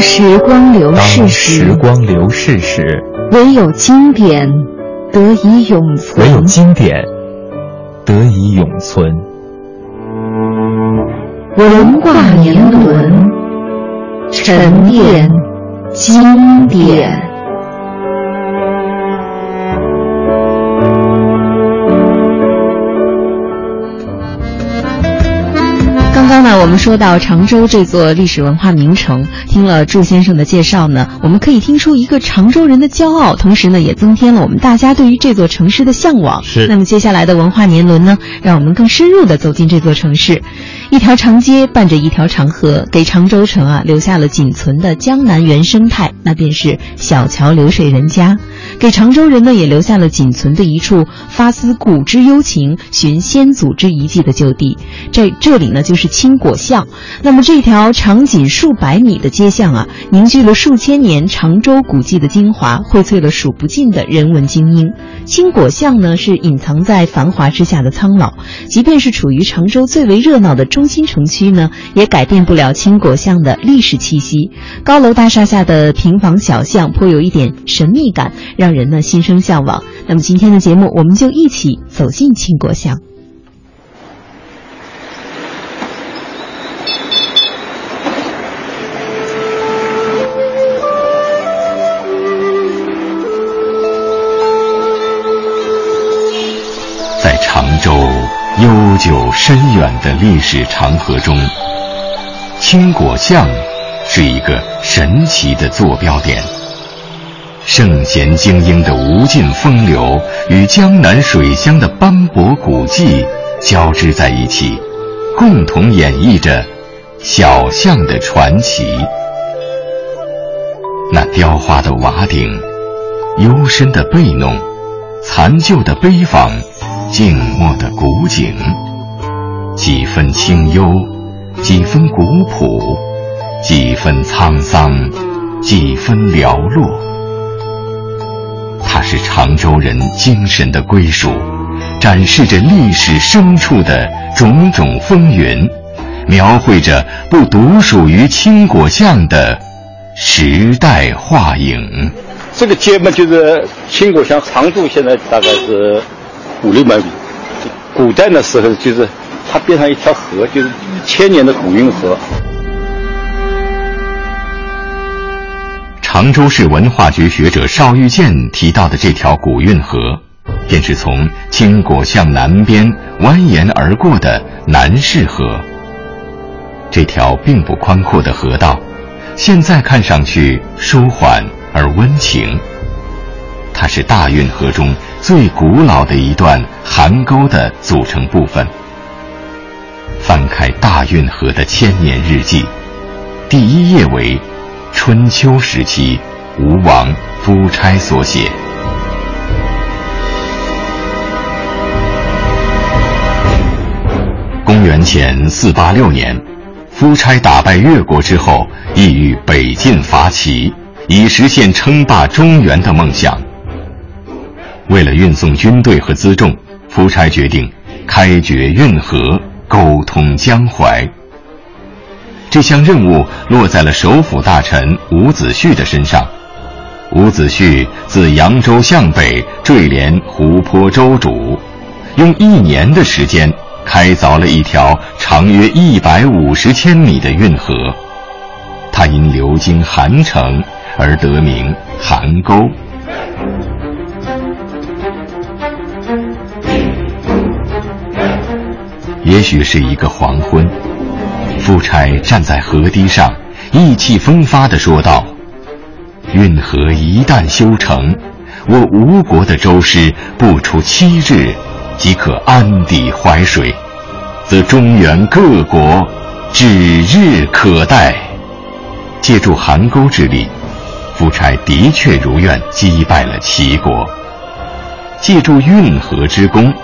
时光流逝时，时光流逝时，唯有经典得以永存。唯有经典得以永存。文化年轮，沉淀经典。们说到常州这座历史文化名城，听了祝先生的介绍呢，我们可以听出一个常州人的骄傲，同时呢，也增添了我们大家对于这座城市的向往。是。那么接下来的文化年轮呢，让我们更深入的走进这座城市。一条长街伴着一条长河，给常州城啊留下了仅存的江南原生态，那便是小桥流水人家。给常州人呢，也留下了仅存的一处发思古之幽情、寻先祖之遗迹的旧地。这这里呢，就是青果巷。那么这条长仅数百米的街巷啊，凝聚了数千年常州古迹的精华，荟萃了数不尽的人文精英。青果巷呢，是隐藏在繁华之下的苍老。即便是处于常州最为热闹的中心城区呢，也改变不了青果巷的历史气息。高楼大厦下的平房小巷，颇有一点神秘感，让人呢心生向往。那么今天的节目，我们就一起走进青果巷。悠久深远的历史长河中，青果巷是一个神奇的坐标点。圣贤精英的无尽风流与江南水乡的斑驳古迹交织在一起，共同演绎着小巷的传奇。那雕花的瓦顶，幽深的背弄，残旧的碑坊。静默的古井，几分清幽，几分古朴，几分沧桑，几分寥落。它是常州人精神的归属，展示着历史深处的种种风云，描绘着不独属于青果巷的时代画影。这个街嘛，就是青果巷长度，现在大概是。五六百米，古代的时候就是它边上一条河，就是千年的古运河。常州市文化局学者邵玉健提到的这条古运河，便是从青果巷南边蜿蜒而过的南市河。这条并不宽阔的河道，现在看上去舒缓而温情。它是大运河中。最古老的一段邗沟的组成部分。翻开大运河的千年日记，第一页为春秋时期吴王夫差所写。公元前四八六年，夫差打败越国之后，意欲北进伐齐，以实现称霸中原的梦想。为了运送军队和辎重，夫差决定开掘运河，沟通江淮。这项任务落在了首辅大臣伍子胥的身上。伍子胥自扬州向北坠连湖泊州主，用一年的时间开凿了一条长约一百五十千米的运河。它因流经韩城而得名邗沟。也许是一个黄昏，夫差站在河堤上，意气风发地说道：“运河一旦修成，我吴国的舟师不出七日，即可安抵淮水，则中原各国指日可待。”借助邗沟之力，夫差的确如愿击败了齐国；借助运河之功，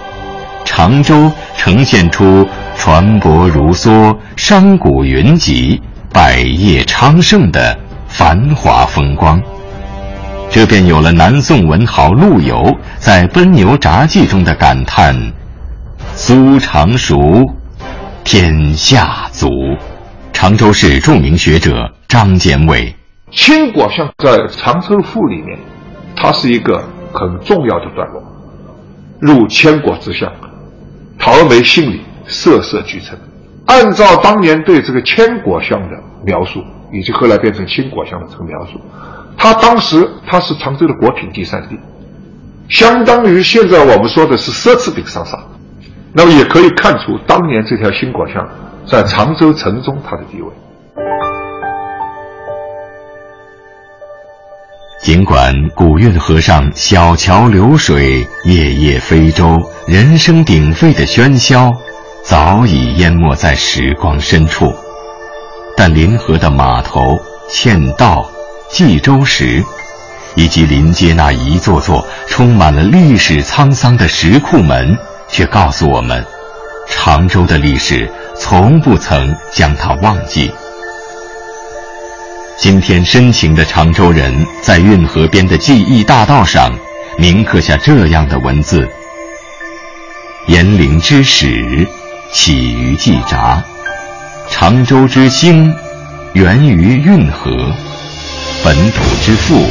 常州呈现出船舶如梭、商贾云集、百业昌盛的繁华风光。这便有了南宋文豪陆游在《奔牛杂记》中的感叹：“苏常熟，天下足。”常州市著名学者张坚伟：千果像在常州赋里面，它是一个很重要的段落。入千果之巷，桃梅杏李，色色俱陈。按照当年对这个千果巷的描述，以及后来变成清果巷的这个描述。他当时他是常州的果品第三地，相当于现在我们说的是奢侈品商厦，那么也可以看出当年这条新果巷在常州城中它的地位。尽管古运河上小桥流水、夜夜飞舟、人声鼎沸的喧嚣早已淹没在时光深处，但临河的码头、嵌道。冀州石，以及临街那一座座充满了历史沧桑的石库门，却告诉我们，常州的历史从不曾将它忘记。今天深情的常州人在运河边的记忆大道上，铭刻下这样的文字：延陵之始，起于季札；常州之兴，源于运河。本土之富，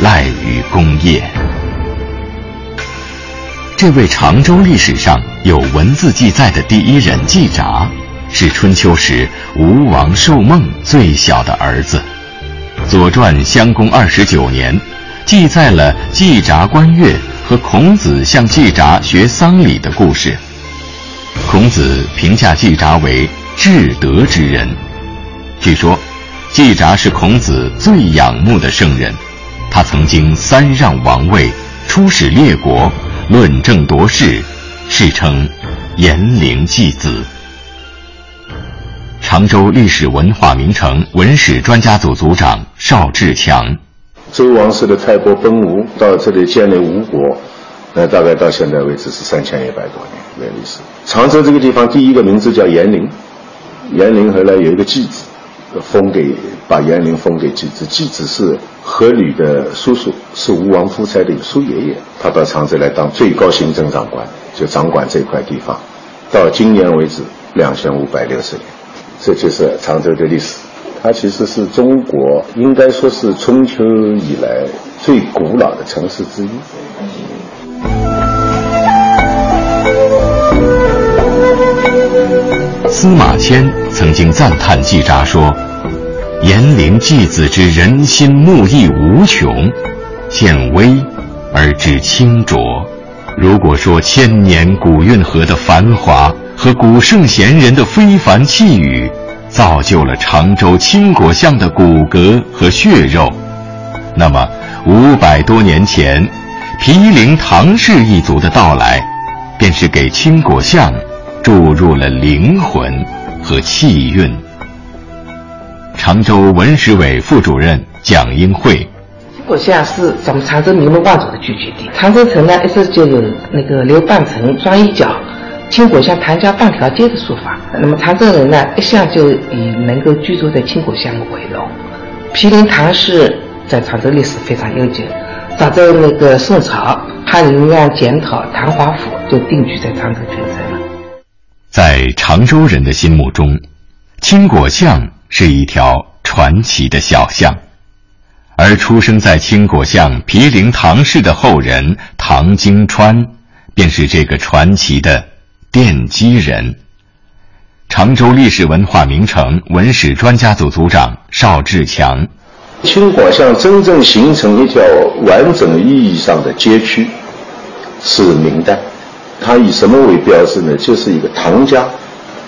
赖于工业。这位常州历史上有文字记载的第一人季札，是春秋时吴王寿梦最小的儿子。《左传》襄公二十九年，记载了季札观月和孔子向季札学丧礼的故事。孔子评价季札为至德之人，据说。季札是孔子最仰慕的圣人，他曾经三让王位，出使列国，论政夺势，世称“延陵季子”。常州历史文化名城文史专家组组长邵志强：周王室的太伯奔吴到这里建立吴国，那大概到现在为止是三千一百多年的历史。常州这个地方第一个名字叫延陵，延陵后来有一个季子。封给把延陵封给季子，季子是阖闾的叔叔，是吴王夫差的叔爷爷。他到常州来当最高行政长官，就掌管这块地方。到今年为止，两千五百六十年，这就是常州的历史。它其实是中国应该说是春秋以来最古老的城市之一。司马迁曾经赞叹季札说：“炎陵季子之人心目义无穷，见微而知清浊。如果说千年古运河的繁华和古圣贤人的非凡气宇，造就了常州青果巷的骨骼和血肉，那么五百多年前，毗陵唐氏一族的到来，便是给青果巷。”注入了灵魂和气韵。常州文史委副主任蒋英慧：青果巷是咱们常州名门望族的聚居地。常州城呢，一直就有那个刘半城、庄一角、青果巷谭家半条街的说法。那么常州人呢，一向就以能够居住在青果巷为荣。毗陵唐氏在常州历史非常悠久，早在那个宋朝，翰林院检讨唐华府就定居在常州郡城了。在常州人的心目中，青果巷是一条传奇的小巷，而出生在青果巷毗陵唐氏的后人唐经川，便是这个传奇的奠基人。常州历史文化名城文史专家组组长邵志强：青果巷真正形成一条完整意义上的街区，是明代。他以什么为标志呢？就是一个唐家，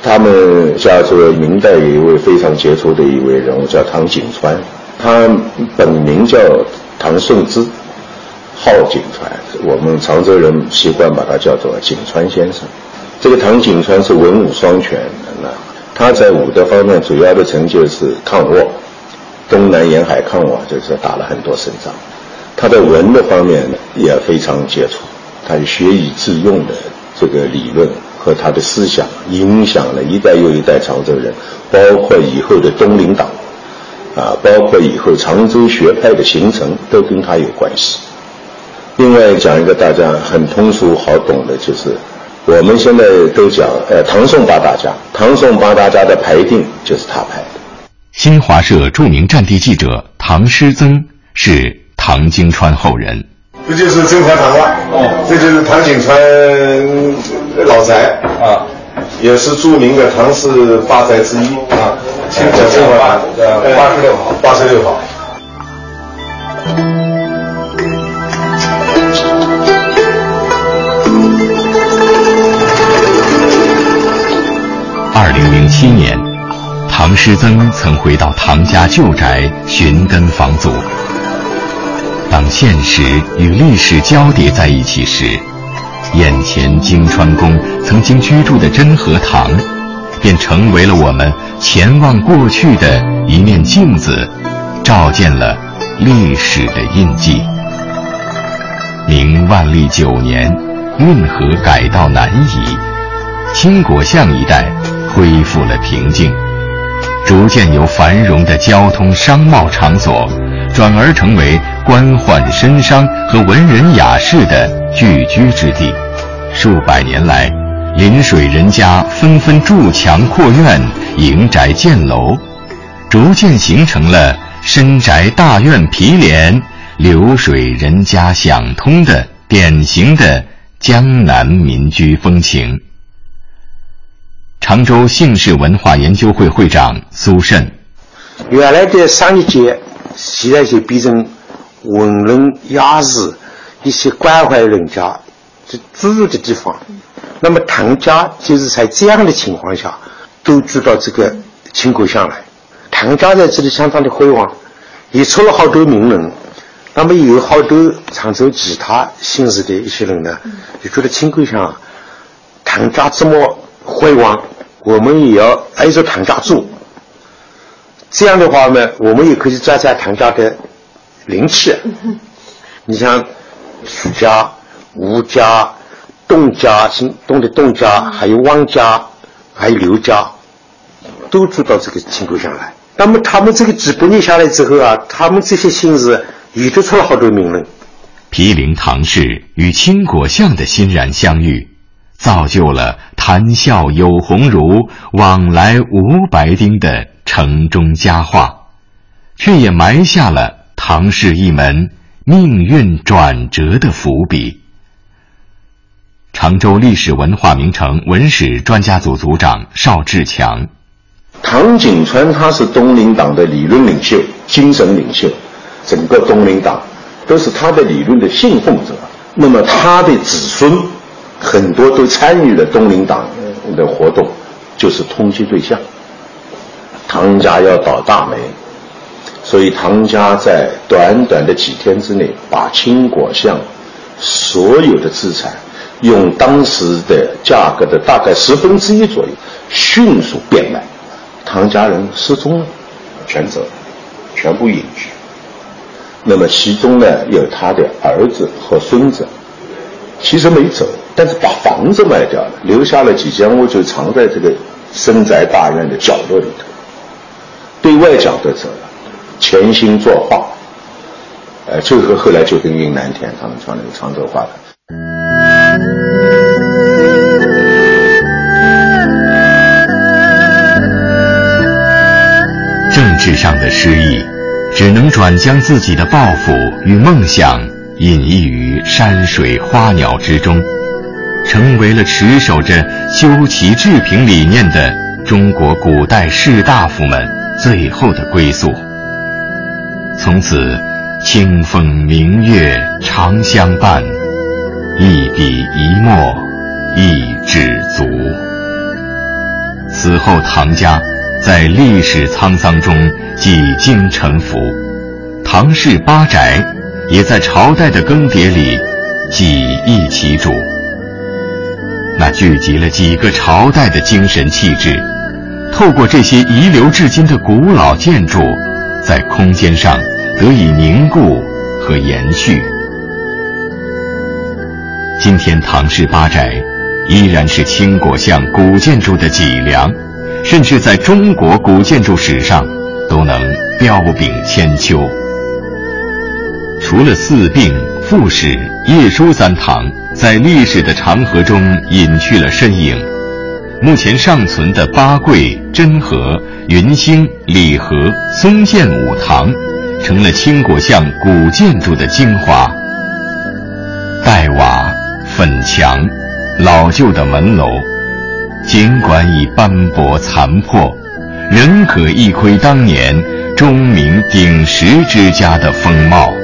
他们家族明代有一位非常杰出的一位人物叫唐景川，他本名叫唐顺之，号景川，我们常州人习惯把他叫做景川先生。这个唐景川是文武双全的，他在武德方面主要的成就是抗倭，东南沿海抗倭就是打了很多胜仗。他在文的方面也非常杰出，他学以致用的这个理论和他的思想影响了一代又一代常州人，包括以后的东林党，啊，包括以后常州学派的形成都跟他有关系。另外讲一个大家很通俗好懂的，就是我们现在都讲，呃，唐宋八大家，唐宋八大家的排定就是他排的。新华社著名战地记者唐师曾是唐经川后人。这就是甄华堂了，哦，这就是唐景川老宅啊，也是著名的唐氏八宅之一啊。清朝甄华堂，八十六号，八十六号。二零零七年，唐师曾曾回到唐家旧宅寻根访祖。当现实与历史交叠在一起时，眼前京川宫曾经居住的真和堂，便成为了我们前望过去的一面镜子，照见了历史的印记。明万历九年，运河改道南移，青果巷一带。恢复了平静，逐渐由繁荣的交通商贸场所，转而成为官宦绅商和文人雅士的聚居之地。数百年来，临水人家纷纷筑墙扩院、营宅建楼，逐渐形成了深宅大院毗连、流水人家想通的典型的江南民居风情。常州姓氏文化研究会会长苏慎，原来的商业街，现在就变成文人雅士一些关怀人家就居住的地方。那么唐家就是在这样的情况下，都住到这个青果巷来。唐家在这里相当的辉煌，也出了好多名人。那么有好多常州其他姓氏的一些人呢，就觉得青果巷唐家这么辉煌。我们也要挨着唐家住，这样的话呢，我们也可以沾沾唐家的灵气。你像许家、吴家、董家、姓董的董家，还有汪家，还有刘家，都住到这个青果巷来。那么他们这个几百年下来之后啊，他们这些姓氏也都出了好多名人。毗陵唐氏与青果巷的欣然相遇。造就了谈笑有鸿儒，往来无白丁的城中佳话，却也埋下了唐氏一门命运转折的伏笔。常州历史文化名城文史专家组组长邵志强，唐景川他是东林党的理论领袖、精神领袖，整个东林党都是他的理论的信奉者。那么他的子孙。很多都参与了东林党的活动，就是通缉对象。唐家要倒大霉，所以唐家在短短的几天之内，把青果巷所有的资产，用当时的价格的大概十分之一左右，迅速变卖。唐家人失踪了，全走，全部隐居。那么其中呢，有他的儿子和孙子，其实没走。但是把房子卖掉了，留下了几间屋，就藏在这个深宅大院的角落里头。对外讲的走了，潜心作画，呃，最后后来就跟云南天他们传那个常州话。政治上的失意，只能转将自己的抱负与梦想隐逸于山水花鸟之中。成为了持守着修齐治平理念的中国古代士大夫们最后的归宿。从此，清风明月常相伴，一笔一墨一纸足。此后，唐家在历史沧桑中几经沉浮，唐氏八宅也在朝代的更迭里几易其主。那聚集了几个朝代的精神气质，透过这些遗留至今的古老建筑，在空间上得以凝固和延续。今天唐氏八宅依然是清果巷古建筑的脊梁，甚至在中国古建筑史上都能彪炳千秋。除了四病、复始、叶书三堂在历史的长河中隐去了身影，目前尚存的八桂、真和、云兴、礼和、松建五堂，成了青果巷古建筑的精华。黛瓦。粉墙、老旧的门楼，尽管已斑驳残破，仍可一窥当年钟鸣鼎食之家的风貌。